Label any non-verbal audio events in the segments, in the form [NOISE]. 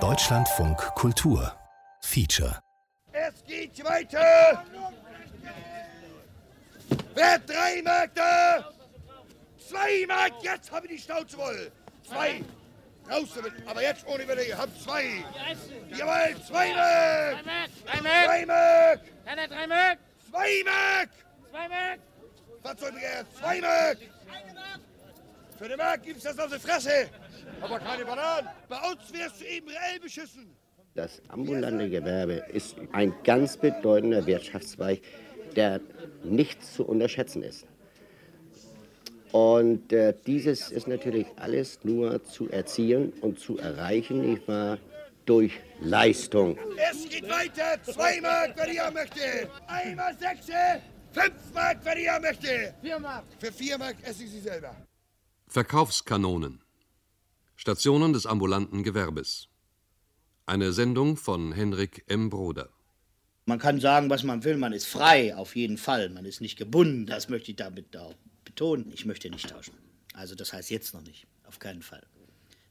Deutschlandfunk Kultur Feature Es geht weiter! Wer drei Märkte? Zwei Mark, jetzt habe ich die Schnauze voll. Zwei. Raus damit, aber jetzt ohne Wille, habt zwei. Jawohl, zwei Mark! Drei Mark! Zwei Mark! Keiner drei Mark! Zwei Mark! Zwei Mark! Was soll begehrt? Zwei Mark! Für eine Mark gibt's das auf die Fresse. Aber keine Bananen. Bei uns wärst du eben reell beschissen. Das ambulante Gewerbe ist ein ganz bedeutender Wirtschaftszweig, der nicht zu unterschätzen ist. Und äh, dieses ist natürlich alles nur zu erzielen und zu erreichen, nicht wahr, durch Leistung. Es geht weiter. Zwei Mark, wer die haben möchte. Einmal Sechse. Fünf Mark, wer die haben möchte. Vier Mark! Für vier Mark esse ich sie selber. Verkaufskanonen. Stationen des ambulanten Gewerbes. Eine Sendung von Henrik M. Broder. Man kann sagen, was man will, man ist frei, auf jeden Fall. Man ist nicht gebunden, das möchte ich damit auch betonen. Ich möchte nicht tauschen. Also das heißt jetzt noch nicht, auf keinen Fall.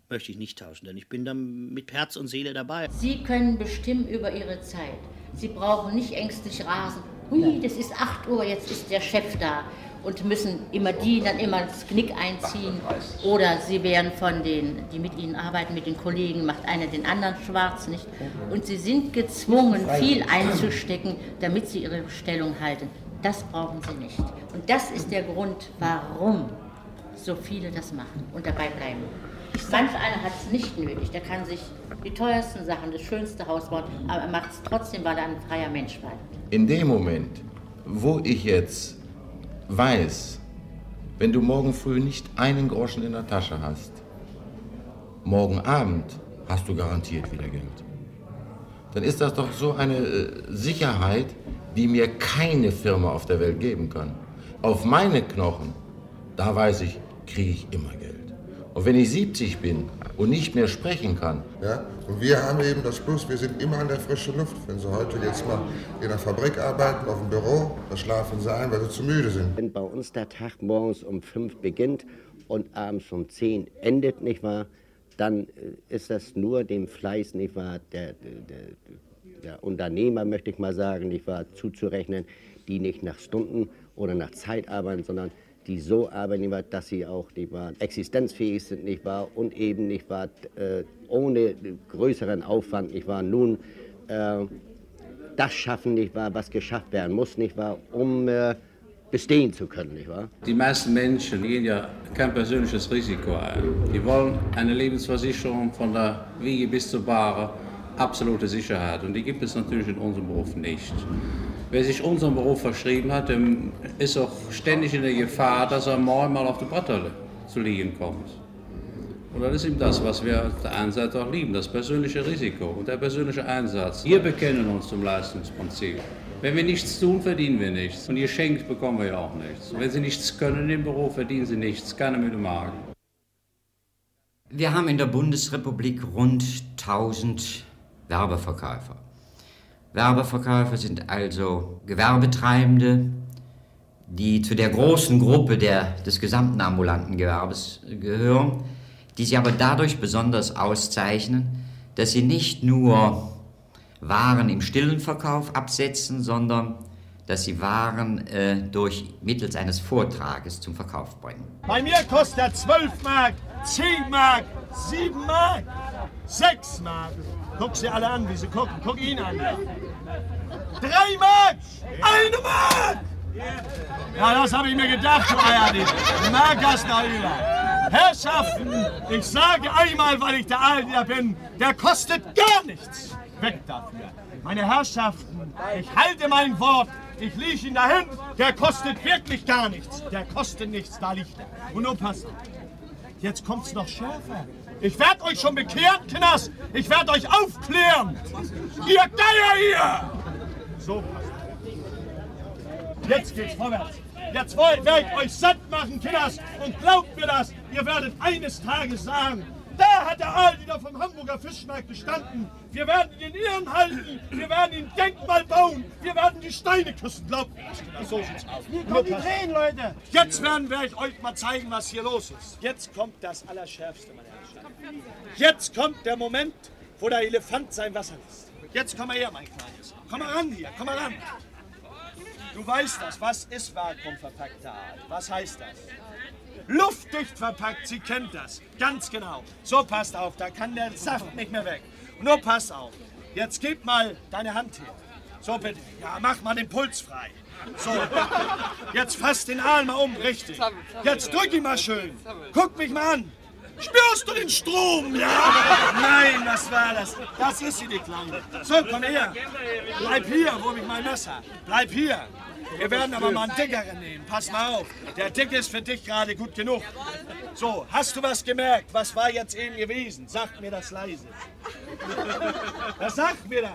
Möchte ich nicht tauschen, denn ich bin dann mit Herz und Seele dabei. Sie können bestimmen über Ihre Zeit. Sie brauchen nicht ängstlich rasen. Hui, das ist 8 Uhr, jetzt ist der Chef da. Und müssen immer die dann immer das Knick einziehen. Oder sie werden von den, die mit ihnen arbeiten, mit den Kollegen, macht einer den anderen schwarz, nicht? Und sie sind gezwungen, viel einzustecken, damit sie ihre Stellung halten. Das brauchen sie nicht. Und das ist der Grund, warum so viele das machen und dabei bleiben. Manch einer hat es nicht nötig, der kann sich die teuersten Sachen, das schönste Haus bauen, aber er macht es trotzdem, weil er ein freier Mensch bleibt. In dem Moment, wo ich jetzt weiß, wenn du morgen früh nicht einen Groschen in der Tasche hast, morgen Abend hast du garantiert wieder Geld. Dann ist das doch so eine äh, Sicherheit, die mir keine Firma auf der Welt geben kann. Auf meine Knochen, da weiß ich, kriege ich immer Geld. Und wenn ich 70 bin und nicht mehr sprechen kann, Ja? Und wir haben eben das Plus, wir sind immer an der frischen Luft. Wenn Sie heute jetzt mal in der Fabrik arbeiten, auf dem Büro, da schlafen Sie ein, weil Sie zu müde sind. Wenn bei uns der Tag morgens um fünf beginnt und abends um zehn endet, nicht wahr, dann äh, ist das nur dem Fleiß, nicht wahr, der, der, der Unternehmer, möchte ich mal sagen, nicht wahr, zuzurechnen, die nicht nach Stunden oder nach Zeit arbeiten, sondern die so arbeiten, dass sie auch nicht wahr, existenzfähig sind, nicht wahr, und eben nicht wahr, äh, ohne größeren Aufwand, nicht wahr, nun äh, das schaffen, nicht wahr, was geschafft werden muss, nicht wahr, um äh, bestehen zu können, nicht wahr? Die meisten Menschen gehen ja kein persönliches Risiko ein. Die wollen eine Lebensversicherung von der Wiege bis zur Bahre, absolute Sicherheit. Und die gibt es natürlich in unserem Beruf nicht. Wer sich unserem Beruf verschrieben hat, ist auch ständig in der Gefahr, dass er morgen mal auf die Brettelle zu liegen kommt. Und das ist eben das, was wir auf der einen Seite auch lieben, das persönliche Risiko und der persönliche Einsatz. Wir bekennen uns zum Leistungsprinzip. Wenn wir nichts tun, verdienen wir nichts. Und geschenkt bekommen wir ja auch nichts. Und wenn Sie nichts können im Beruf, verdienen Sie nichts. Keiner mit dem Magen. Wir haben in der Bundesrepublik rund 1000 Werbeverkäufer. Werbeverkäufer sind also Gewerbetreibende, die zu der großen Gruppe der, des gesamten ambulanten Gewerbes gehören, die sich aber dadurch besonders auszeichnen, dass sie nicht nur Waren im stillen Verkauf absetzen, sondern dass sie Waren äh, durch mittels eines Vortrages zum Verkauf bringen. Bei mir kostet er 12 Mark, 10 Mark, 7 Mark, 6 Mark. Guck sie alle an, wie sie gucken. Guck ihn an. 3 Mark, 1 Mark. Ja, das habe ich mir gedacht, du Eierdieb. Mark hast du über. Herrschaften, ich sage einmal, weil ich der Alte bin, der kostet gar nichts. Weg dafür. Meine Herrschaften, ich halte mein Wort. Ich liege ihn dahin, der kostet wirklich gar nichts. Der kostet nichts, da liegt er. Und nun passt. Jetzt kommt's noch schärfer. Ich werd euch schon bekehren, Kinders. Ich werd euch aufklären. Ihr Geier hier! So. Jetzt geht's vorwärts. Jetzt wollt- werd ich euch satt machen, Kinders. Und glaubt mir das, ihr werdet eines Tages sagen, da hat der Aal wieder vom Hamburger Fischmarkt gestanden. Wir werden ihn in Ehren halten. Wir werden ihn Denkmal bauen. Wir werden die Steine küssen. Glaubt mir das. So sieht's aus. Hier kommen die Tränen, Leute. Jetzt werden wir euch mal zeigen, was hier los ist. Jetzt kommt das Allerschärfste, meine Herrschaften. Jetzt kommt der Moment, wo der Elefant sein Wasser lässt. Jetzt komm mal her, mein Kleines. Komm mal ran hier, komm mal ran. Du weißt das. Was ist vakuumverpackter Aal? Was heißt das? Luftdicht verpackt, sie kennt das. Ganz genau. So, passt auf, da kann der Saft nicht mehr weg. Nur pass auf. Jetzt gib mal deine Hand her. So, bitte. Ja, mach mal den Puls frei. So, jetzt fass den Aal mal um, richtig. Jetzt drück ihn mal schön. Guck mich mal an. Spürst du den Strom? Ja! Nein, das war das. Das ist sie, die Kleine. So, komm her. Bleib hier, wo ich mein Messer. Bleib hier. Wir werden aber mal einen dickeren nehmen. Pass mal auf. Der dicke ist für dich gerade gut genug. So, hast du was gemerkt? Was war jetzt eben gewesen? Sag mir das leise. Was sagt mir das?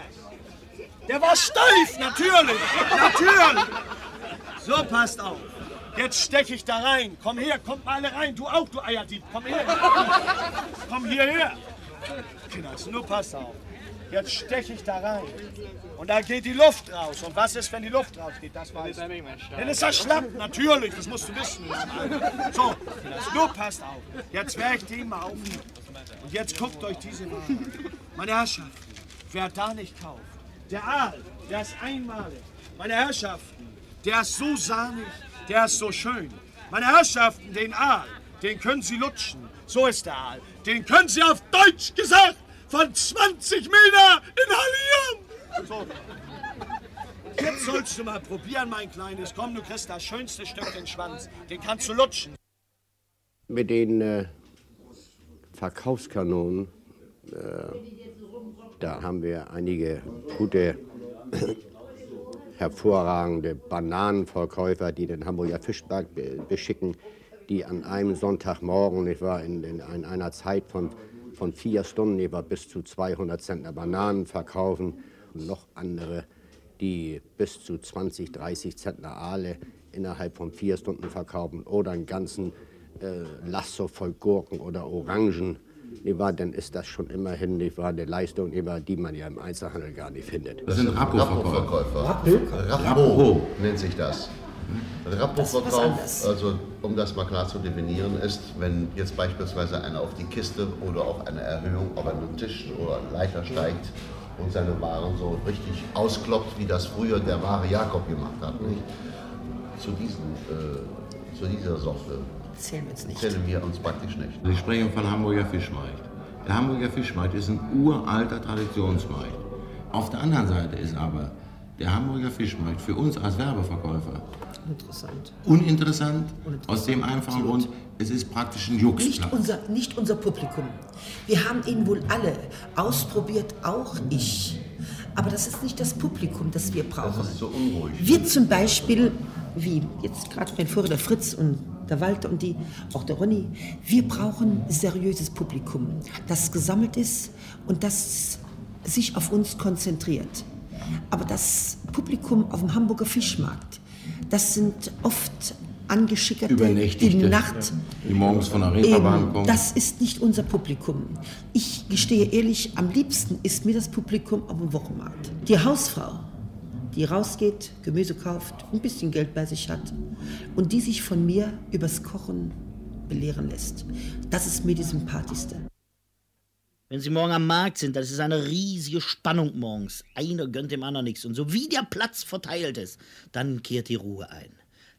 Der war steif, natürlich. Natürlich. So, passt auf. Jetzt stech ich da rein. Komm her, kommt mal alle rein. Du auch, du Eierdieb. Komm her. Komm hierher. Kinders, nur pass auf. Jetzt steche ich da rein. Und da geht die Luft raus. Und was ist, wenn die Luft rausgeht? Das weiß ich. Dann ist das schlapp, natürlich. Das musst du wissen. So, Kinders, nur passt auf. Jetzt werde ich den mal aufnehmen. Und jetzt guckt euch diese Ware an. Meine Herrschaften, wer da nicht kauft, der Aal, der ist einmalig. Meine Herrschaften, der ist so sahnig, der ist so schön. Meine Herrschaften, den Aal, den können Sie lutschen. So ist der Aal. Den können Sie auf Deutsch gesagt von 20 Meter inhalieren. So. Jetzt sollst du mal probieren, mein Kleines. Komm, du kriegst das schönste Stück den Schwanz. Den kannst du lutschen. Mit den äh, Verkaufskanonen, äh, da haben wir einige gute, hervorragende Bananenverkäufer, die den Hamburger Fischmarkt be beschicken, die an einem Sonntagmorgen, ich war in, in, in einer Zeit von, von vier Stunden, ich war bis zu 200 Zentner Bananen verkaufen und noch andere, die bis zu 20, 30 Zentner Aale innerhalb von vier Stunden verkaufen oder einen ganzen äh, Lasso voll Gurken oder Orangen. Die war, dann ist das schon immerhin die war eine Leistung, die, war, die man ja im Einzelhandel gar nicht findet. Das sind Rappo-Verkäufer. Rappo? Rappo nennt sich das. Rappo-Verkauf, also um das mal klar zu definieren, ist, wenn jetzt beispielsweise einer auf die Kiste oder auf eine Erhöhung, auf einen Tisch oder einen Leiter steigt und seine Waren so richtig auskloppt, wie das früher der wahre Jakob gemacht hat. Nicht? Zu, diesen, äh, zu dieser Sorte Zählen wir uns nicht. zählen wir uns praktisch nicht. Sie sprechen von Hamburger Fischmarkt. Der Hamburger Fischmarkt ist ein uralter Traditionsmarkt. Auf der anderen Seite ist aber der Hamburger Fischmarkt für uns als Werbeverkäufer Interessant. uninteressant, aus dem einfachen Grund, es ist praktisch ein Nicht Juxplatz. unser, nicht unser Publikum. Wir haben ihn wohl alle ausprobiert, auch ich. Aber das ist nicht das Publikum, das wir brauchen. Das ist so unruhig. Wir zum Beispiel, wie jetzt gerade mein Vorher der Fritz und der Walter und die, auch der Ronny, wir brauchen seriöses Publikum, das gesammelt ist und das sich auf uns konzentriert. Aber das Publikum auf dem Hamburger Fischmarkt, das sind oft angeschickerte, die Nacht die morgens von der Reeperbahn kommen. Das ist nicht unser Publikum. Ich gestehe ehrlich, am liebsten ist mir das Publikum auf dem Wochenmarkt. Die Hausfrau, die rausgeht, Gemüse kauft, ein bisschen Geld bei sich hat und die sich von mir übers Kochen belehren lässt. Das ist mir die sympathischste. Wenn Sie morgen am Markt sind, das ist eine riesige Spannung morgens. Einer gönnt dem anderen nichts. Und so wie der Platz verteilt ist, dann kehrt die Ruhe ein.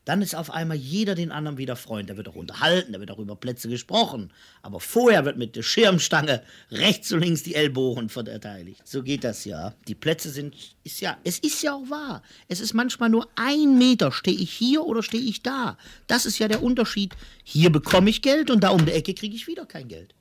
Dann ist auf einmal jeder den anderen wieder Freund. Da wird auch unterhalten, da wird auch über Plätze gesprochen. Aber vorher wird mit der Schirmstange rechts und links die Ellbogen verteidigt. So geht das ja. Die Plätze sind, ist ja, es ist ja auch wahr. Es ist manchmal nur ein Meter. Stehe ich hier oder stehe ich da? Das ist ja der Unterschied. Hier bekomme ich Geld und da um die Ecke kriege ich wieder kein Geld.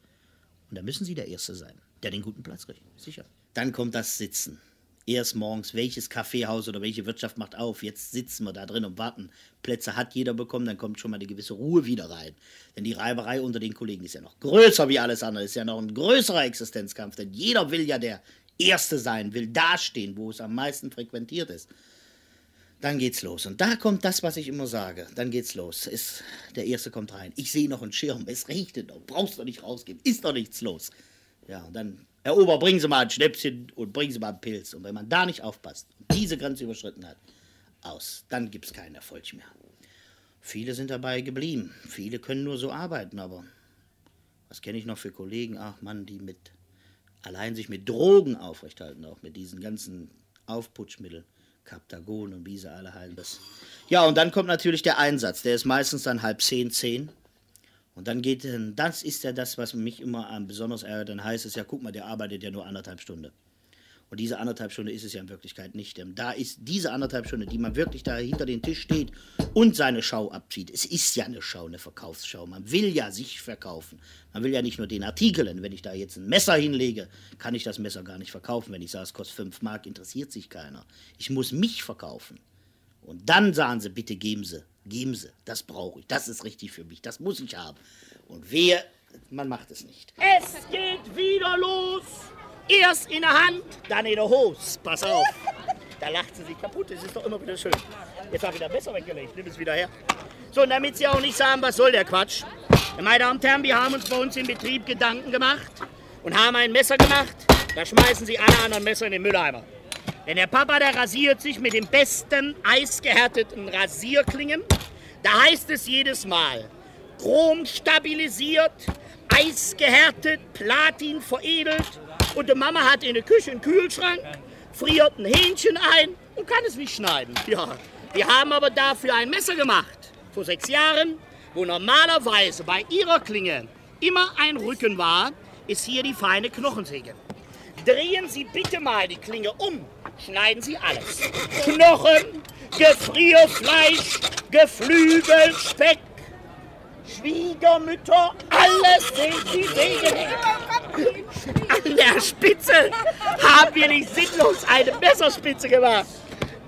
Und da müssen Sie der Erste sein, der den guten Platz kriegt. Sicher. Dann kommt das Sitzen. Erst morgens, welches Kaffeehaus oder welche Wirtschaft macht auf? Jetzt sitzen wir da drin und warten. Plätze hat jeder bekommen, dann kommt schon mal eine gewisse Ruhe wieder rein. Denn die Reiberei unter den Kollegen ist ja noch größer wie alles andere. Ist ja noch ein größerer Existenzkampf. Denn jeder will ja der Erste sein, will dastehen, wo es am meisten frequentiert ist. Dann geht's los. Und da kommt das, was ich immer sage. Dann geht's los. Ist, der Erste kommt rein. Ich sehe noch einen Schirm. Es regnet noch. Brauchst doch nicht rausgehen. Ist doch nichts los. Ja, und dann, Herr Ober, bringen Sie mal ein Schnäpschen und bringen Sie mal einen Pilz. Und wenn man da nicht aufpasst und diese Grenze überschritten hat, aus. Dann gibt's keinen Erfolg mehr. Viele sind dabei geblieben. Viele können nur so arbeiten, aber Was kenne ich noch für Kollegen? Ach Mann, die mit allein sich mit Drogen aufrechthalten, auch mit diesen ganzen Aufputschmitteln. Kaptagon und wie sie alle heilen. Das. Ja, und dann kommt natürlich der Einsatz. Der ist meistens dann halb zehn, zehn. Und dann geht, das ist ja das, was mich immer besonders ärgert. Dann heißt es ja, guck mal, der arbeitet ja nur anderthalb Stunden. Und diese anderthalb Stunden ist es ja in Wirklichkeit nicht. Da ist diese anderthalb Stunden, die man wirklich da hinter den Tisch steht und seine Schau abzieht. Es ist ja eine Schau, eine Verkaufsschau. Man will ja sich verkaufen. Man will ja nicht nur den Artikel. Wenn ich da jetzt ein Messer hinlege, kann ich das Messer gar nicht verkaufen. Wenn ich sage, es kostet 5 Mark, interessiert sich keiner. Ich muss mich verkaufen. Und dann sagen sie, bitte geben Sie, geben Sie. Das brauche ich. Das ist richtig für mich. Das muss ich haben. Und wer, man macht es nicht. Es geht wieder los. Erst in der Hand, dann in der Hose. Pass auf. [LAUGHS] Da lacht sie sich kaputt. Das ist doch immer wieder schön. Jetzt habe ich da besser weggelegt. Nimm es wieder her. So, und damit Sie auch nicht sagen, was soll der Quatsch. Meine Damen und Herren, wir haben uns bei uns im Betrieb Gedanken gemacht und haben ein Messer gemacht. Da schmeißen Sie alle anderen Messer in den Mülleimer. Denn der Papa, der rasiert sich mit dem besten eisgehärteten Rasierklingen. Da heißt es jedes Mal, Chrom stabilisiert, eisgehärtet, Platin veredelt, und die Mama hat in der Küche einen Kühlschrank, friert ein Hähnchen ein und kann es nicht schneiden. Ja, wir haben aber dafür ein Messer gemacht, vor sechs Jahren, wo normalerweise bei ihrer Klinge immer ein Rücken war, ist hier die feine Knochensäge. Drehen Sie bitte mal die Klinge um, schneiden Sie alles. Knochen, Gefrierfleisch, Geflügel, Speck, Schwiegermütter, alles sind die Segen. An der Spitze haben wir nicht sinnlos eine Messerspitze gemacht.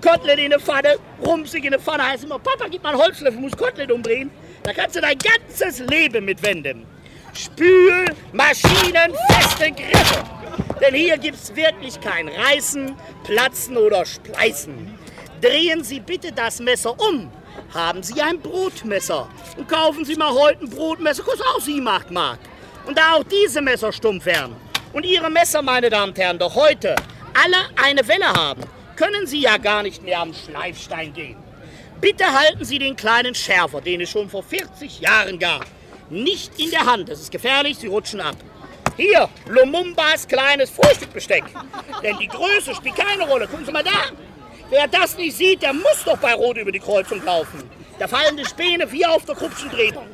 Kotelett in der Pfanne, rumsig in der Pfanne heißt immer, Papa, gib mal einen Holzlöffel, muss Kotelett umdrehen. Da kannst du dein ganzes Leben mitwenden. Spül, Maschinen, feste Griffe. Denn hier gibt's wirklich kein Reißen, Platzen oder Spleißen. Drehen Sie bitte das Messer um haben Sie ein Brotmesser. Und kaufen Sie mal heute ein Brotmesser, kostet auch 7, 8 Mark. Und da auch diese Messer stumpf werden und Ihre Messer, meine Damen und Herren, doch heute alle eine Welle haben, können Sie ja gar nicht mehr am Schleifstein gehen. Bitte halten Sie den kleinen Schärfer, den es schon vor 40 Jahren gab, nicht in der Hand. Das ist gefährlich, Sie rutschen ab. Hier, Lumumbas kleines Frühstückbesteck. Denn die Größe spielt keine Rolle. Gucken Sie mal da. Wer das nicht sieht, der muss doch bei Rot über die Kreuzung laufen. Da fallen die Späne wie auf der Krupschendrehung.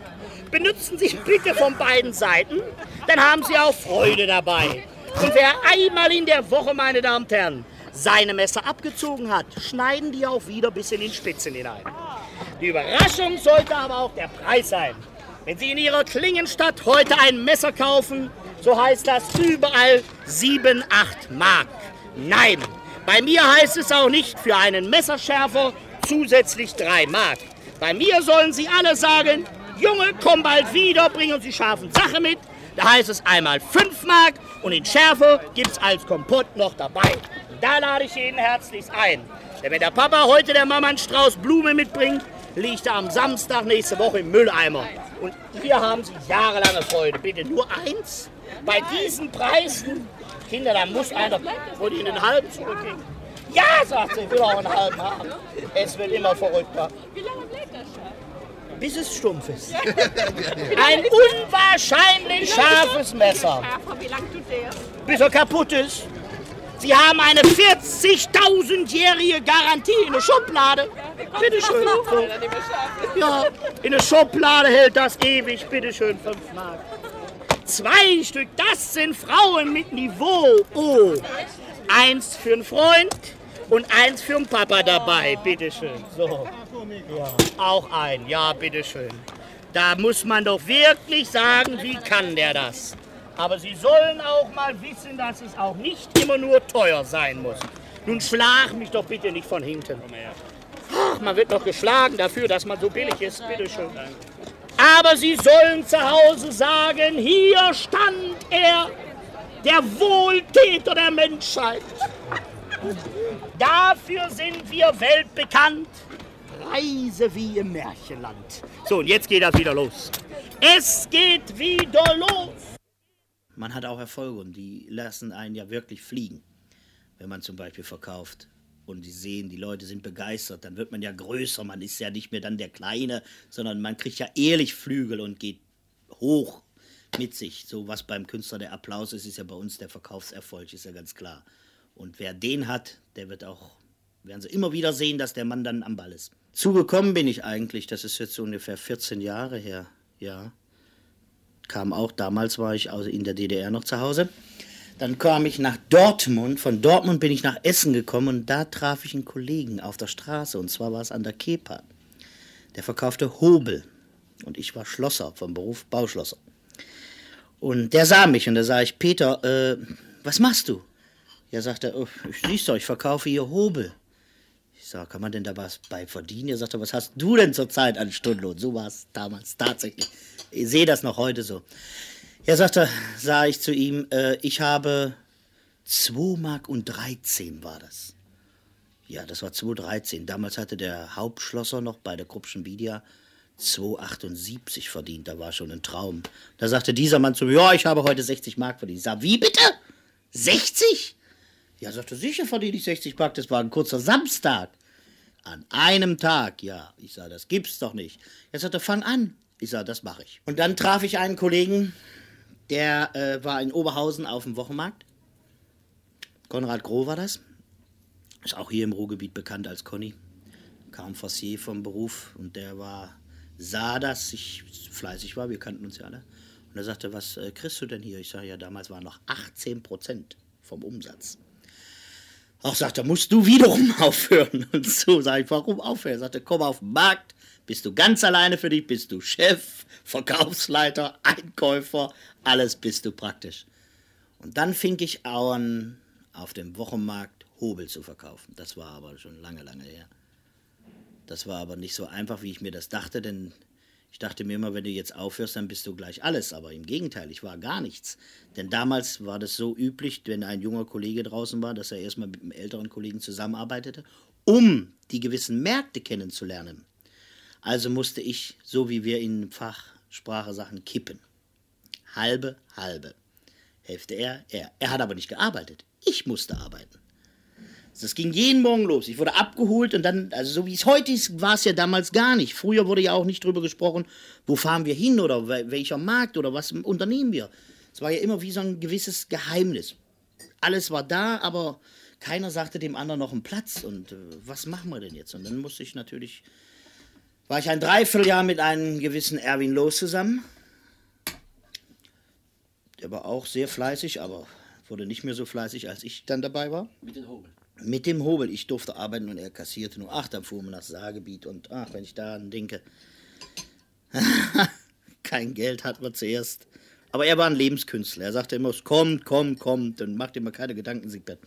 Benutzen Sie bitte von beiden Seiten, dann haben Sie auch Freude dabei. Und wer einmal in der Woche, meine Damen und Herren, seine Messer abgezogen hat, schneiden die auch wieder bis in den Spitzen hinein. Die Überraschung sollte aber auch der Preis sein. Wenn Sie in Ihrer Klingenstadt heute ein Messer kaufen, so heißt das überall 7, 8 Mark. Nein, bei mir heißt es auch nicht für einen Messerschärfer zusätzlich drei Mark. Bei mir sollen Sie alle sagen, Junge, komm bald wieder, bring uns die scharfen Sachen mit. Da heißt es einmal 5 Mark und in Schärfe gibt's als Kompott noch dabei. Da lade ich jeden herzlichst ein. Denn wenn der Papa heute der Mama einen Strauß Blume mitbringt, liegt er am Samstag nächste Woche im Mülleimer. Und hier haben Sie jahrelange Freude. Bitte nur eins? Bei diesen Preisen Kinder, da muss einer, wo die in den halben zurückgehen. Ja, sagt sie, ich will auch einen halben haben. Es wird immer verrückter. Wie lange bleibt das schon? Bis es stumpf ist. Ein unwahrscheinlich scharfes Messer. Wie lange tut der? Bis er kaputt ist. Sie haben eine 40.000-jährige Garantie in der Schublade. Bitte schön. Ja, in der Schublade hält das ewig. Bitte schön, 5 Mark. Zwei Stück, das sind Frauen mit Niveau. Oh, eins für einen Freund und eins für den Papa dabei. Bitteschön. So. Auch ein. Ja, bitteschön. Da muss man doch wirklich sagen, wie kann der das? Aber Sie sollen auch mal wissen, dass es auch nicht immer nur teuer sein muss. Nun schlag mich doch bitte nicht von hinten. Ach, man wird noch geschlagen dafür, dass man so billig ist. Bitteschön. Aber sie sollen zu Hause sagen, hier stand er, der Wohltäter der Menschheit. Dafür sind wir weltbekannt. Reise wie im Märchenland. So, und jetzt geht das wieder los. Es geht wieder los. Man hat auch Erfolge und die lassen einen ja wirklich fliegen, wenn man zum Beispiel verkauft und die sehen, die Leute sind begeistert, dann wird man ja größer, man ist ja nicht mehr dann der Kleine, sondern man kriegt ja ehrlich Flügel und geht hoch. mit sich. So was beim Künstler der Applaus ist, ist ja bei uns der Verkaufserfolg, ist ja ganz klar. Und wer den hat, der wird auch, werden Sie immer wieder sehen, dass der Mann dann am Ball ist. Zugekommen bin ich eigentlich, das ist jetzt so ungefähr 14 Jahre her, ja. Kam auch, damals war ich in der DDR noch zu Hause. Dann kam ich nach Dortmund, von Dortmund bin ich nach Essen gekommen und da traf ich einen Kollegen auf der Straße und zwar war es an der Kepa. Der verkaufte Hobel und ich war Schlosser vom Beruf Bauschlosser. Und der sah mich und da sah ich, Peter, äh, was machst du? Ja, sagt er, oh, ich siehst doch, ich verkaufe hier Hobel. Ich sage, kann man denn da was bei verdienen? Er sagte, was hast du denn zurzeit an Stundenlohn? So war es damals tatsächlich. Ich sehe das noch heute so. Ja, sagte, sah ich zu ihm, äh, ich habe 2 Mark und 13 war das. Ja, das war 2,13. Damals hatte der Hauptschlosser noch bei der Kruppschen Media 2,78 verdient. Da war schon ein Traum. Da sagte dieser Mann zu mir, ja, ich habe heute 60 Mark verdient. Ich sag, wie bitte? 60? Ja, sagte, sicher verdiene ich 60 Mark. Das war ein kurzer Samstag. An einem Tag, ja. Ich sag, das gibt's doch nicht. Er sagte, fang an. Ich sag, das mache ich. Und dann traf ich einen Kollegen, der äh, war in Oberhausen auf dem Wochenmarkt. Konrad Groh war das. Ist auch hier im Ruhrgebiet bekannt als Conny. Kam Fossier vom Beruf und der war, sah, dass ich fleißig war. Wir kannten uns ja alle. Und er sagte, was äh, kriegst du denn hier? Ich sage, ja, damals waren noch 18 Prozent vom Umsatz. Auch sagt er, musst du wiederum [LAUGHS] aufhören. Und so sage ich, warum aufhören? Er sagte, komm auf den Markt, bist du ganz alleine für dich, bist du Chef, Verkaufsleiter, Einkäufer, alles bist du praktisch. Und dann fing ich an, auf dem Wochenmarkt Hobel zu verkaufen. Das war aber schon lange, lange her. Das war aber nicht so einfach, wie ich mir das dachte, denn ich dachte mir immer, wenn du jetzt aufhörst, dann bist du gleich alles. Aber im Gegenteil, ich war gar nichts. Denn damals war das so üblich, wenn ein junger Kollege draußen war, dass er erstmal mit einem älteren Kollegen zusammenarbeitete, um die gewissen Märkte kennenzulernen. Also musste ich, so wie wir in Fachsprache Sachen, kippen. Halbe, halbe. Hälfte er, er. Er hat aber nicht gearbeitet. Ich musste arbeiten. Das ging jeden Morgen los. Ich wurde abgeholt und dann, also so wie es heute ist, war es ja damals gar nicht. Früher wurde ja auch nicht drüber gesprochen, wo fahren wir hin oder welcher Markt oder was unternehmen wir. Es war ja immer wie so ein gewisses Geheimnis. Alles war da, aber keiner sagte dem anderen noch einen Platz und äh, was machen wir denn jetzt? Und dann musste ich natürlich war ich ein Dreivierteljahr mit einem gewissen Erwin Loos zusammen. Der war auch sehr fleißig, aber wurde nicht mehr so fleißig, als ich dann dabei war. Mit dem Hobel. Mit dem Hobel. Ich durfte arbeiten und er kassierte nur. Ach, dann fuhren wir nach Saargebiet und ach, wenn ich daran denke. [LAUGHS] Kein Geld hatten wir zuerst. Aber er war ein Lebenskünstler. Er sagte immer, es kommt, kommt, kommt und macht immer keine Gedanken, Siegbert.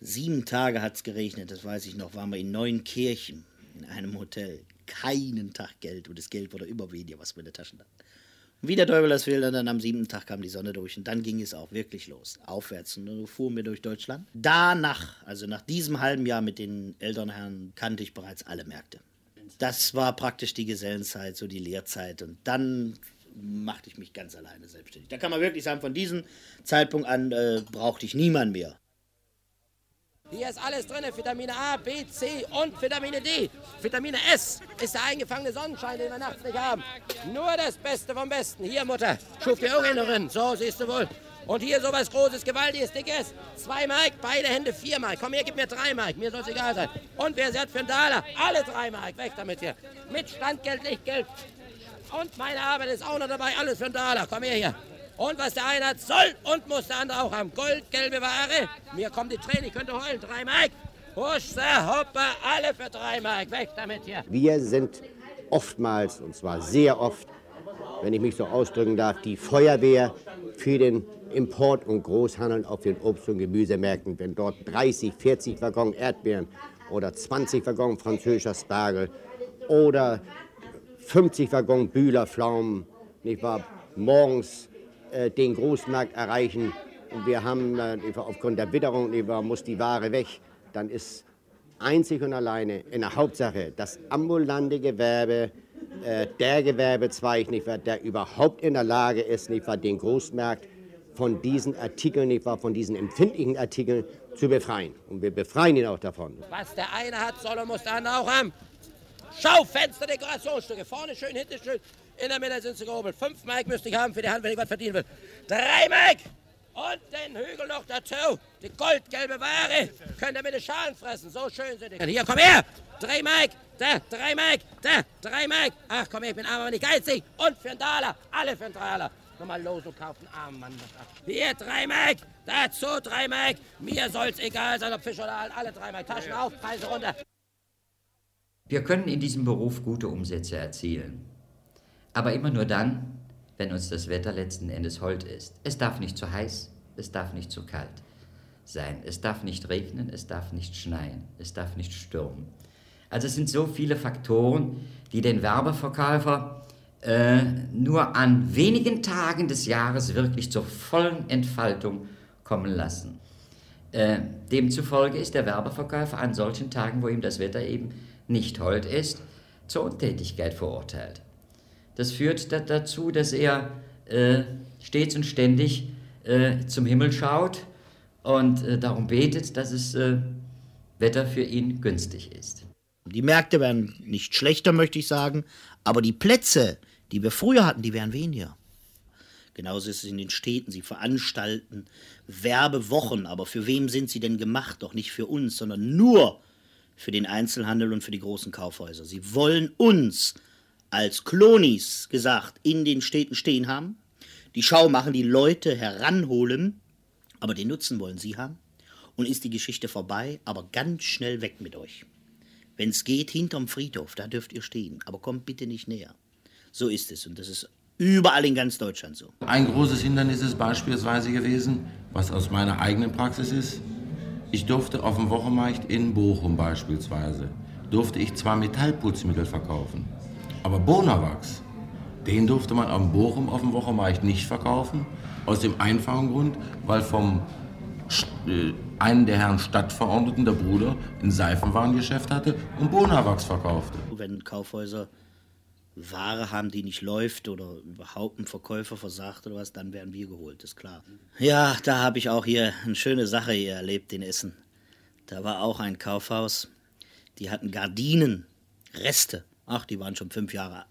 Sieben Tage hat es geregnet, das weiß ich noch, waren wir in Neunkirchen in einem Hotel keinen Tag Geld und das Geld wurde immer weniger, was wir in der Tasche hatten. Und wie der Teufel das will, dann am siebten Tag kam die Sonne durch und dann ging es auch wirklich los, aufwärts. Und dann fuhren wir durch Deutschland. Danach, also nach diesem halben Jahr mit den Elternherren, kannte ich bereits alle Märkte. Das war praktisch die Gesellenzeit, so die Lehrzeit. Und dann machte ich mich ganz alleine selbstständig. Da kann man wirklich sagen, von diesem Zeitpunkt an äh, brauchte ich niemanden mehr. Hier ist alles drin, Vitamine A, B, C und Vitamine D. Vitamine S ist der eingefangene Sonnenschein, den wir nachts nicht haben. Nur das Beste vom Besten. Hier, Mutter, schuf die Erinnerin. So, siehst du wohl. Und hier sowas Großes, Gewaltiges, Dickes. Zwei Mark, beide Hände vier Mark. Komm her, gib mir drei Mark. Mir soll es egal sein. Und wer hat für einen Taler? Alle drei Mark. Weg damit hier. Mit Standgeld, Lichtgeld. Und meine Arbeit ist auch noch dabei. Alles für einen Taler. Komm her hier. Und was der eine hat, soll und muss der andere auch haben. Gold, gelbe Ware. Mir kommen die Tränen, ich könnte heulen. Drei Mark. Husch, hoppa, alle für drei Mark. Weg damit hier. Wir sind oftmals, und zwar sehr oft, wenn ich mich so ausdrücken darf, die Feuerwehr für den Import und Großhandel auf den Obst- und Gemüsemärkten. Wenn dort 30, 40 Waggon Erdbeeren oder 20 Waggon französischer Spargel oder 50 Waggon Bühler Pflaumen, nicht wahr, morgens äh, den Großmarkt erreichen und wir haben äh, aufgrund der Witterung muss die Ware weg, dann ist einzig und alleine in der Hauptsache das ambulante Gewerbe äh, der Gewerbezweig, nicht wahr, der überhaupt in der Lage ist, nicht wahr, den Großmarkt von diesen Artikeln, nicht wahr, von diesen empfindlichen Artikeln zu befreien. Und wir befreien ihn auch davon. Was der eine hat, soll und muss der andere auch haben. Schaufenster, Dekorationsstücke, vorne schön, hinten schön, In der Mitte sind sie gehobelt. Fünf Mark müsste ich haben für die Hand, wenn ich was verdienen will. Drei Mark! Und den Hügel noch dazu. Die goldgelbe Ware. Könnt ihr mit den Schalen fressen. So schön sind die. Hier, komm her. Drei Mark. Da, drei Mark. Da, drei Mark. Ach komm her, ich bin arm, aber nicht geizig. Und für einen Taler. Alle für einen Taler. Nochmal los und kaufen, armen Mann. Hier, drei Mark. Dazu drei Mark. Mir soll's egal sein, ob Fisch oder Aal. Alle drei Mark. Taschen auf, Preise runter. Wir können in diesem Beruf gute Umsätze erzielen. Aber immer nur dann, wenn uns das Wetter letzten Endes hold ist. Es darf nicht zu heiß, es darf nicht zu kalt sein. Es darf nicht regnen, es darf nicht schneien, es darf nicht stürmen. Also es sind so viele Faktoren, die den Werbeverkäufer äh, nur an wenigen Tagen des Jahres wirklich zur vollen Entfaltung kommen lassen. Äh, demzufolge ist der Werbeverkäufer an solchen Tagen, wo ihm das Wetter eben nicht hold ist, zur Untätigkeit verurteilt. Das führt dazu, dass er äh, stets und ständig äh, zum Himmel schaut und äh, darum betet, dass es äh, Wetter für ihn günstig ist. Die Märkte werden nicht schlechter, möchte ich sagen, aber die Plätze, die wir früher hatten, die werden weniger. Genauso ist es in den Städten. Sie veranstalten Werbewochen, aber für wem sind sie denn gemacht? Doch nicht für uns, sondern nur für den Einzelhandel und für die großen Kaufhäuser. Sie wollen uns als Klonis gesagt in den Städten stehen haben, die Schau machen, die Leute heranholen, aber den Nutzen wollen sie haben. Und ist die Geschichte vorbei, aber ganz schnell weg mit euch. Wenn es geht, hinterm Friedhof, da dürft ihr stehen, aber kommt bitte nicht näher. So ist es und das ist überall in ganz Deutschland so. Ein großes Hindernis ist beispielsweise gewesen, was aus meiner eigenen Praxis ist. Ich durfte auf dem Wochenmarkt in Bochum beispielsweise, durfte ich zwar Metallputzmittel verkaufen, aber Bonawachs, den durfte man am Bochum auf dem Wochenmarkt nicht verkaufen. Aus dem einfachen Grund, weil vom äh, einen der Herren Stadtverordneten, der Bruder, ein Seifenwarengeschäft hatte und Bonawachs verkaufte. Wenn Kaufhäuser Ware haben, die nicht läuft oder überhaupt ein Verkäufer versagt oder was, dann werden wir geholt, ist klar. Ja, da habe ich auch hier eine schöne Sache hier erlebt in Essen. Da war auch ein Kaufhaus, die hatten Gardinen, Reste. Ach, die waren schon fünf Jahre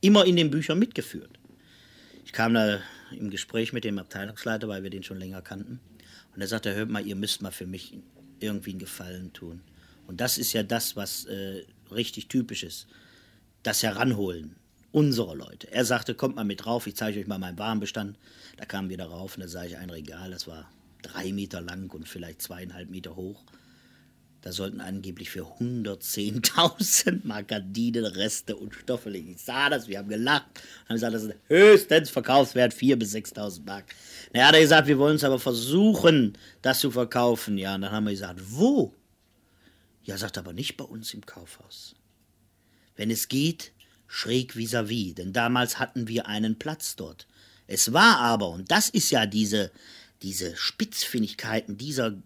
immer in den Büchern mitgeführt. Ich kam da im Gespräch mit dem Abteilungsleiter, weil wir den schon länger kannten. Und er sagte, hört mal, ihr müsst mal für mich irgendwie einen Gefallen tun. Und das ist ja das, was äh, richtig typisch ist. Das Heranholen unserer Leute. Er sagte, kommt mal mit drauf, ich zeige euch mal meinen Warenbestand. Da kamen wir darauf und da sah ich ein Regal, das war drei Meter lang und vielleicht zweieinhalb Meter hoch. Da sollten angeblich für 110.000 Mark Gardinen, Reste und Stoffe liegen. Ich sah das, wir haben gelacht. Haben gesagt, das ist höchstens Verkaufswert 4.000 bis 6.000 Mark. Na, er hat gesagt, wir wollen es aber versuchen, das zu verkaufen. Ja, und dann haben wir gesagt, wo? Ja, sagt aber nicht bei uns im Kaufhaus. Wenn es geht, schräg vis-à-vis, -vis, denn damals hatten wir einen Platz dort. Es war aber, und das ist ja diese, diese Spitzfindigkeiten dieser